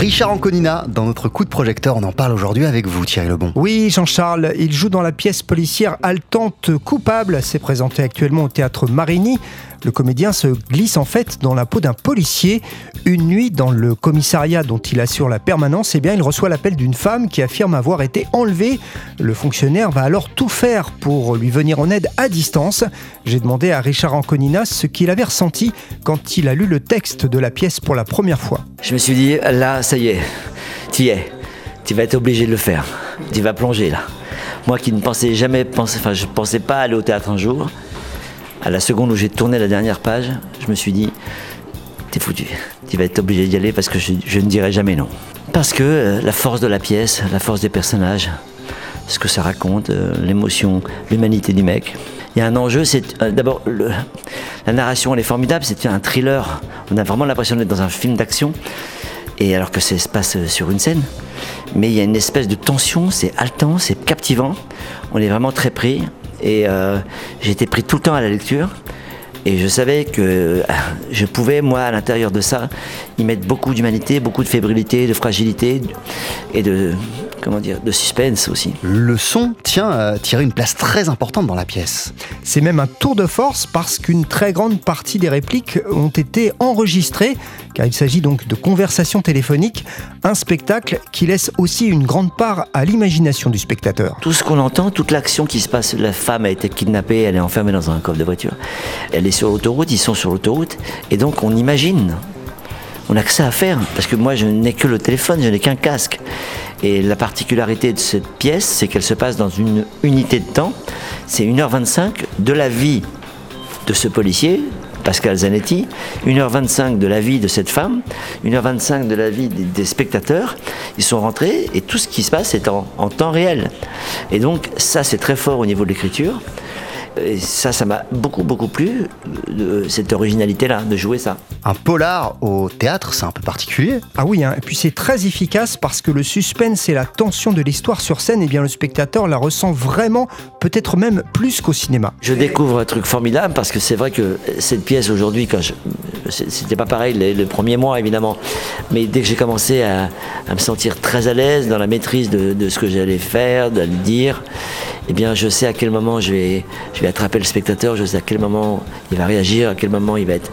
Richard Anconina, dans notre coup de projecteur, on en parle aujourd'hui avec vous, Thierry Lebon. Oui, Jean-Charles, il joue dans la pièce policière Haletante Coupable. C'est présenté actuellement au théâtre Marigny. Le comédien se glisse en fait dans la peau d'un policier. Une nuit, dans le commissariat dont il assure la permanence, eh bien, il reçoit l'appel d'une femme qui affirme avoir été enlevée. Le fonctionnaire va alors tout faire pour lui venir en aide à distance. J'ai demandé à Richard Anconina ce qu'il avait ressenti quand il a lu le texte de la pièce pour la première fois. Je me suis dit, là, ça y est, tu y es. Tu vas être obligé de le faire. Tu vas plonger là. Moi qui ne pensais jamais, enfin, je pensais pas aller au théâtre un jour. À la seconde où j'ai tourné la dernière page, je me suis dit, t'es foutu, tu vas être obligé d'y aller parce que je, ne dirai jamais non. Parce que euh, la force de la pièce, la force des personnages, ce que ça raconte, euh, l'émotion, l'humanité du mec. Il y a un enjeu, c'est euh, d'abord la narration, elle est formidable, c'est un thriller. On a vraiment l'impression d'être dans un film d'action, et alors que ça se passe sur une scène. Mais il y a une espèce de tension, c'est haletant, c'est captivant. On est vraiment très pris. Et euh, j'étais pris tout le temps à la lecture. Et je savais que euh, je pouvais, moi, à l'intérieur de ça, y mettre beaucoup d'humanité, beaucoup de fébrilité, de fragilité et de, comment dire, de suspense aussi. Le son tient à tirer une place très importante dans la pièce. C'est même un tour de force parce qu'une très grande partie des répliques ont été enregistrées, car il s'agit donc de conversations téléphoniques, un spectacle qui laisse aussi une grande part à l'imagination du spectateur. Tout ce qu'on entend, toute l'action qui se passe, la femme a été kidnappée, elle est enfermée dans un coffre de voiture, elle est sur l'autoroute, ils sont sur l'autoroute, et donc on imagine on n'a que ça à faire, parce que moi je n'ai que le téléphone, je n'ai qu'un casque. Et la particularité de cette pièce, c'est qu'elle se passe dans une unité de temps. C'est 1h25 de la vie de ce policier, Pascal Zanetti, 1h25 de la vie de cette femme, 1h25 de la vie des, spectateurs. Ils sont rentrés et tout ce qui se passe est en, en temps réel. Et donc ça c'est très fort au niveau de l'écriture. Et ça, ça m'a beaucoup, beaucoup plu, de cette originalité-là, de jouer ça. Un polar au théâtre, c'est un peu particulier. Ah oui, hein. et puis c'est très efficace parce que le suspense et la tension de l'histoire sur scène, et eh bien le spectateur la ressent vraiment, peut-être même plus qu'au cinéma. Je découvre un truc formidable parce que c'est vrai que cette pièce aujourd'hui, quand je, c'était pas pareil le, premier mois évidemment, mais dès que j'ai commencé à, me sentir très à l'aise dans la maîtrise de, de ce que j'allais faire, de le dire, eh bien, je sais à quel moment je vais, je vais attraper le spectateur, je sais à quel moment il va réagir, à quel moment il va être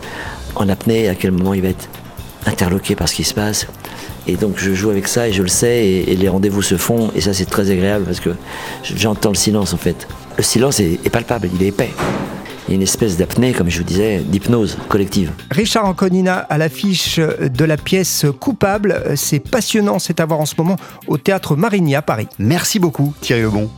en apnée, à quel moment il va être interloqué par ce qui se passe. Et donc je joue avec ça et je le sais et, les rendez-vous se font et ça c'est très agréable parce que j'entends le silence en fait. Le silence est, est palpable, il est épais. Il y a une espèce d'apnée, comme je vous disais, d'hypnose collective. Richard Anconina à l'affiche de la pièce Coupable. C'est passionnant, c'est à voir en ce moment au théâtre Marigny à Paris. Merci beaucoup Thierry Lebon.